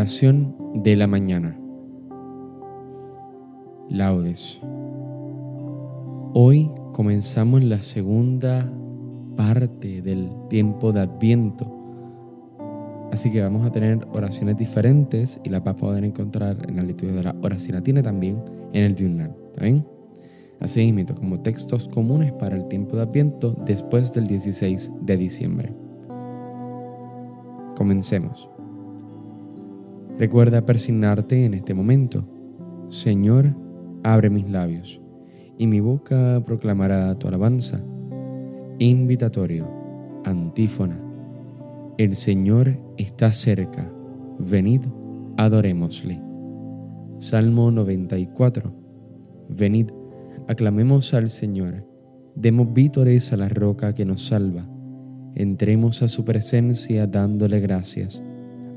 Oración de la mañana. Laudes. Hoy comenzamos la segunda parte del tiempo de Adviento. Así que vamos a tener oraciones diferentes y las vas a poder encontrar en la liturgia de la oración latina también en el diurnal. ¿Está bien? Así como textos comunes para el tiempo de Adviento después del 16 de diciembre. Comencemos. Recuerda persignarte en este momento. Señor, abre mis labios, y mi boca proclamará tu alabanza. Invitatorio, antífona. El Señor está cerca. Venid, adorémosle. Salmo 94. Venid, aclamemos al Señor. Demos vítores a la roca que nos salva. Entremos a su presencia dándole gracias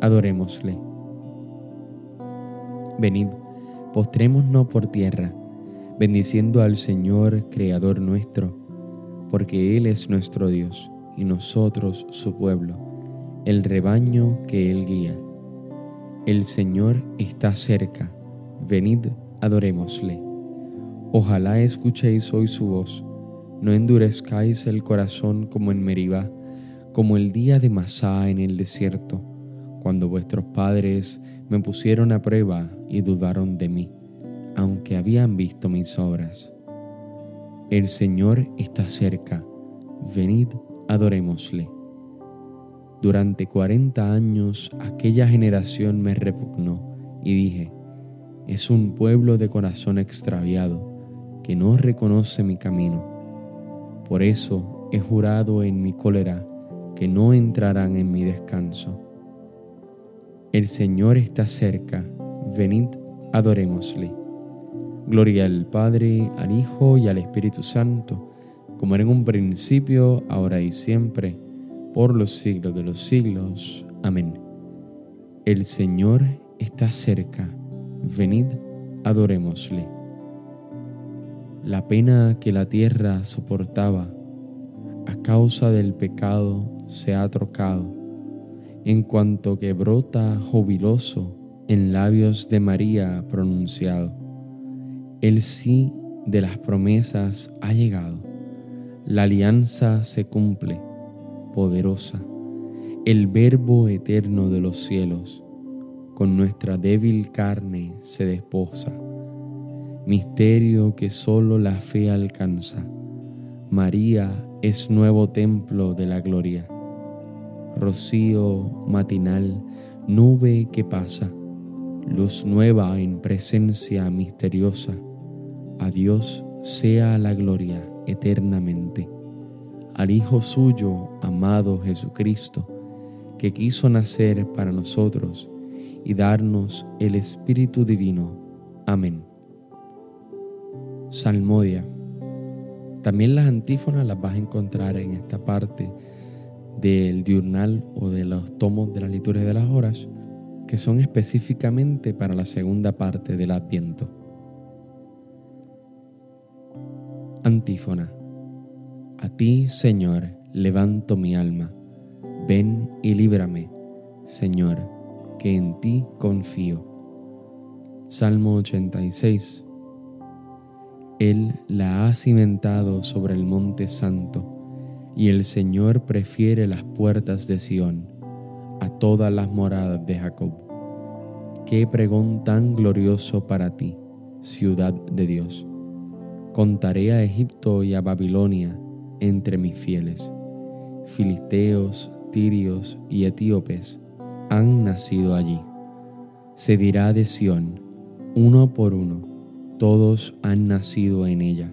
adorémosle. Venid, postrémonos por tierra, bendiciendo al Señor, Creador nuestro, porque Él es nuestro Dios y nosotros su pueblo, el rebaño que Él guía. El Señor está cerca, venid, adorémosle. Ojalá escuchéis hoy su voz, no endurezcáis el corazón como en Meribá, como el día de Masá en el desierto cuando vuestros padres me pusieron a prueba y dudaron de mí, aunque habían visto mis obras. El Señor está cerca, venid, adorémosle. Durante cuarenta años aquella generación me repugnó y dije, es un pueblo de corazón extraviado que no reconoce mi camino. Por eso he jurado en mi cólera que no entrarán en mi descanso. El Señor está cerca, venid, adorémosle. Gloria al Padre, al Hijo y al Espíritu Santo, como era en un principio, ahora y siempre, por los siglos de los siglos. Amén. El Señor está cerca, venid, adorémosle. La pena que la tierra soportaba a causa del pecado se ha trocado en cuanto que brota jubiloso en labios de María pronunciado. El sí de las promesas ha llegado. La alianza se cumple, poderosa. El verbo eterno de los cielos con nuestra débil carne se desposa. Misterio que solo la fe alcanza. María es nuevo templo de la gloria rocío matinal, nube que pasa, luz nueva en presencia misteriosa. A Dios sea la gloria eternamente. Al Hijo suyo, amado Jesucristo, que quiso nacer para nosotros y darnos el Espíritu Divino. Amén. Salmodia. También las antífonas las vas a encontrar en esta parte del diurnal o de los tomos de la liturgia de las horas que son específicamente para la segunda parte del Adviento. Antífona. A ti, Señor, levanto mi alma. Ven y líbrame, Señor, que en ti confío. Salmo 86. Él la ha cimentado sobre el monte santo y el Señor prefiere las puertas de Sión a todas las moradas de Jacob. Qué pregón tan glorioso para ti, ciudad de Dios. Contaré a Egipto y a Babilonia entre mis fieles. Filisteos, tirios y etíopes han nacido allí. Se dirá de Sión, uno por uno, todos han nacido en ella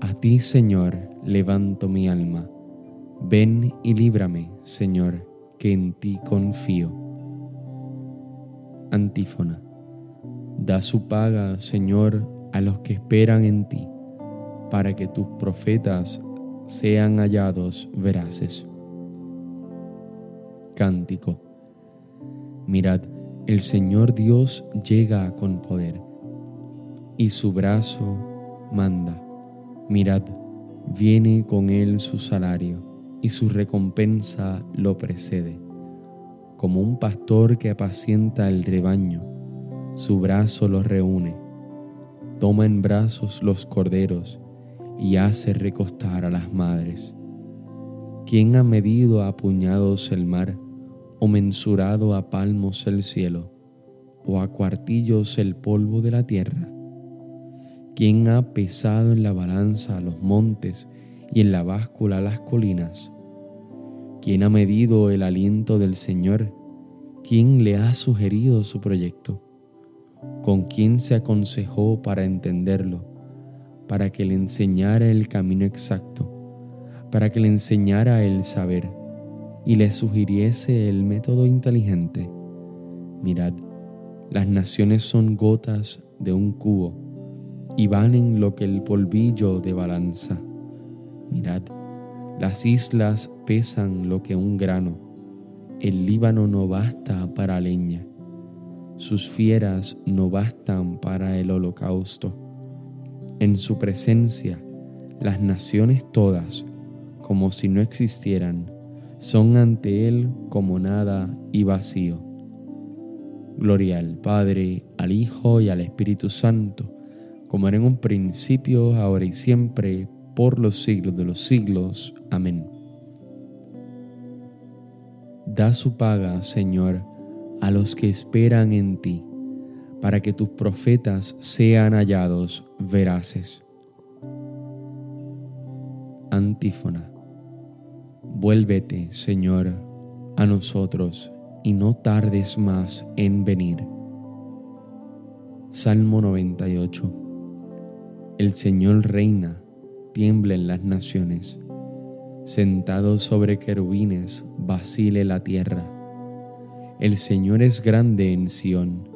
A ti, Señor, levanto mi alma. Ven y líbrame, Señor, que en ti confío. Antífona. Da su paga, Señor, a los que esperan en ti, para que tus profetas sean hallados veraces. Cántico. Mirad, el Señor Dios llega con poder, y su brazo manda. Mirad, viene con él su salario, y su recompensa lo precede. Como un pastor que apacienta el rebaño, su brazo los reúne, toma en brazos los corderos y hace recostar a las madres. ¿Quién ha medido a puñados el mar? o mensurado a palmos el cielo, o a cuartillos el polvo de la tierra? ¿Quién ha pesado en la balanza los montes y en la báscula las colinas? ¿Quién ha medido el aliento del Señor? ¿Quién le ha sugerido su proyecto? ¿Con quién se aconsejó para entenderlo? Para que le enseñara el camino exacto, para que le enseñara el saber y le sugiriese el método inteligente. Mirad, las naciones son gotas de un cubo y valen lo que el polvillo de balanza. Mirad, las islas pesan lo que un grano. El Líbano no basta para leña. Sus fieras no bastan para el holocausto. En su presencia, las naciones todas, como si no existieran, son ante Él como nada y vacío. Gloria al Padre, al Hijo y al Espíritu Santo, como era en un principio, ahora y siempre, por los siglos de los siglos. Amén. Da su paga, Señor, a los que esperan en ti, para que tus profetas sean hallados veraces. Antífona. Vuélvete, Señor, a nosotros y no tardes más en venir. Salmo 98 El Señor reina, tiemblen las naciones. Sentado sobre querubines, vacile la tierra. El Señor es grande en Sión,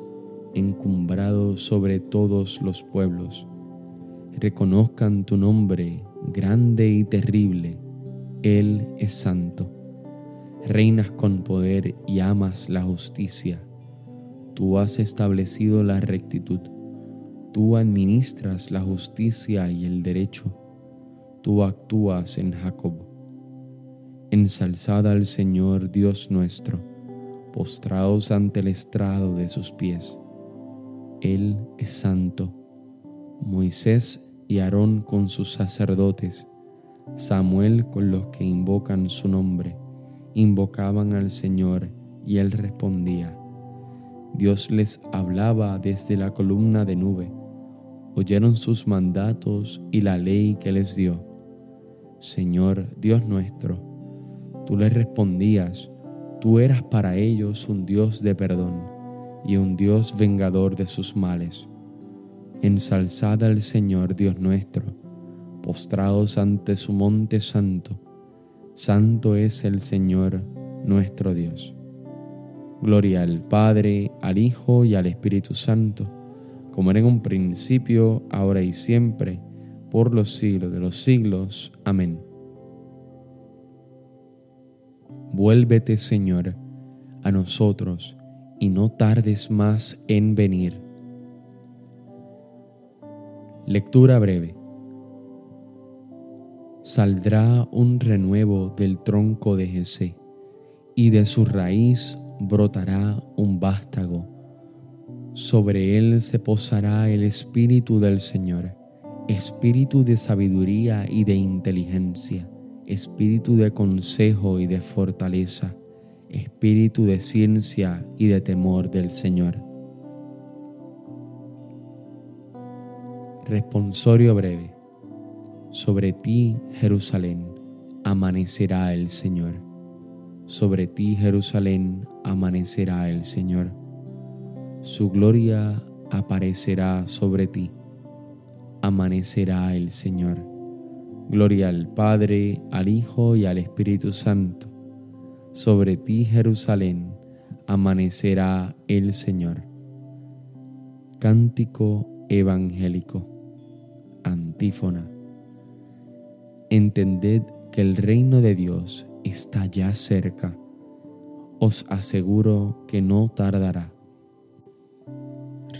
encumbrado sobre todos los pueblos. Reconozcan tu nombre, grande y terrible él es santo. Reinas con poder y amas la justicia. Tú has establecido la rectitud. Tú administras la justicia y el derecho. Tú actúas en Jacob. Ensalzad al Señor Dios nuestro, postraos ante el estrado de sus pies. Él es santo. Moisés y Aarón con sus sacerdotes Samuel con los que invocan su nombre, invocaban al Señor y él respondía. Dios les hablaba desde la columna de nube, oyeron sus mandatos y la ley que les dio. Señor Dios nuestro, tú les respondías, tú eras para ellos un Dios de perdón y un Dios vengador de sus males. Ensalzad al Señor Dios nuestro postrados ante su monte santo. Santo es el Señor nuestro Dios. Gloria al Padre, al Hijo y al Espíritu Santo, como era en un principio, ahora y siempre, por los siglos de los siglos. Amén. Vuélvete, Señor, a nosotros, y no tardes más en venir. Lectura breve saldrá un renuevo del tronco de Jesé, y de su raíz brotará un vástago. Sobre él se posará el espíritu del Señor, espíritu de sabiduría y de inteligencia, espíritu de consejo y de fortaleza, espíritu de ciencia y de temor del Señor. Responsorio breve. Sobre ti, Jerusalén, amanecerá el Señor. Sobre ti, Jerusalén, amanecerá el Señor. Su gloria aparecerá sobre ti. Amanecerá el Señor. Gloria al Padre, al Hijo y al Espíritu Santo. Sobre ti, Jerusalén, amanecerá el Señor. Cántico evangélico. Antífona. Entended que el reino de Dios está ya cerca. Os aseguro que no tardará.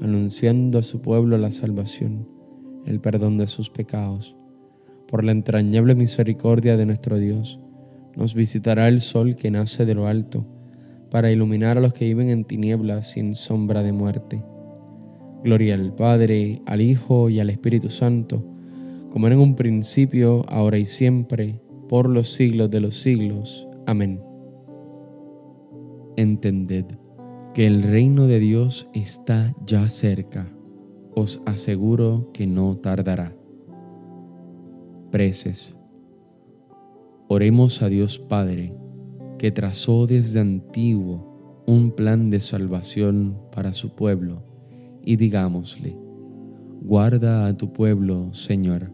anunciando a su pueblo la salvación, el perdón de sus pecados. Por la entrañable misericordia de nuestro Dios, nos visitará el sol que nace de lo alto, para iluminar a los que viven en tinieblas sin sombra de muerte. Gloria al Padre, al Hijo y al Espíritu Santo, como era en un principio, ahora y siempre, por los siglos de los siglos. Amén. Entended que el reino de Dios está ya cerca. Os aseguro que no tardará. Preces. Oremos a Dios Padre, que trazó desde antiguo un plan de salvación para su pueblo, y digámosle, guarda a tu pueblo, Señor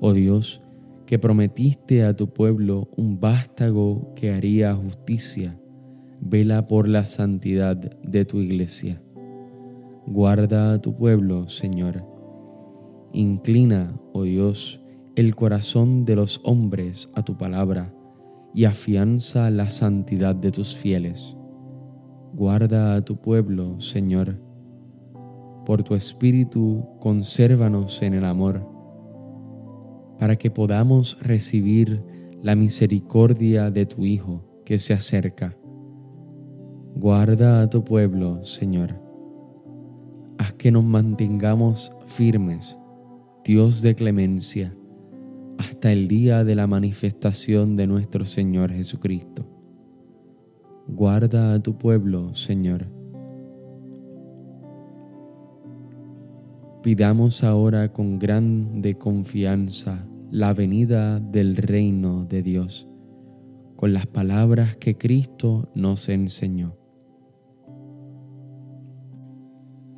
Oh Dios, que prometiste a tu pueblo un vástago que haría justicia, vela por la santidad de tu iglesia. Guarda a tu pueblo, Señor. Inclina, oh Dios, el corazón de los hombres a tu palabra y afianza la santidad de tus fieles. Guarda a tu pueblo, Señor. Por tu espíritu, consérvanos en el amor para que podamos recibir la misericordia de tu Hijo que se acerca. Guarda a tu pueblo, Señor. Haz que nos mantengamos firmes, Dios de clemencia, hasta el día de la manifestación de nuestro Señor Jesucristo. Guarda a tu pueblo, Señor. Pidamos ahora con grande confianza la venida del reino de Dios con las palabras que Cristo nos enseñó.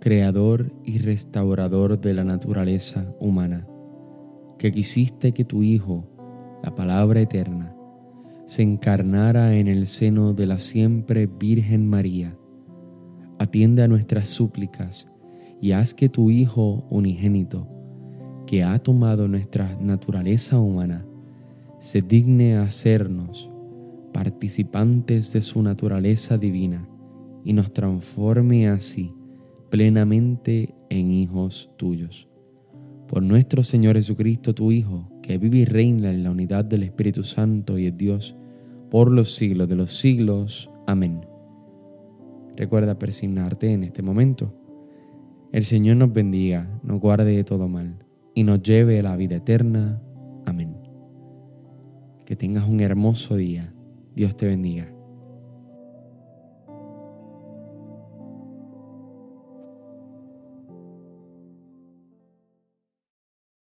Creador y restaurador de la naturaleza humana, que quisiste que tu Hijo, la palabra eterna, se encarnara en el seno de la siempre Virgen María. Atiende a nuestras súplicas y haz que tu Hijo unigénito, que ha tomado nuestra naturaleza humana, se digne a hacernos participantes de su naturaleza divina y nos transforme así plenamente en hijos tuyos. Por nuestro Señor Jesucristo, tu Hijo, que vive y reina en la unidad del Espíritu Santo y es Dios, por los siglos de los siglos. Amén. Recuerda persignarte en este momento. El Señor nos bendiga, nos guarde de todo mal y nos lleve a la vida eterna. Amén. Que tengas un hermoso día. Dios te bendiga.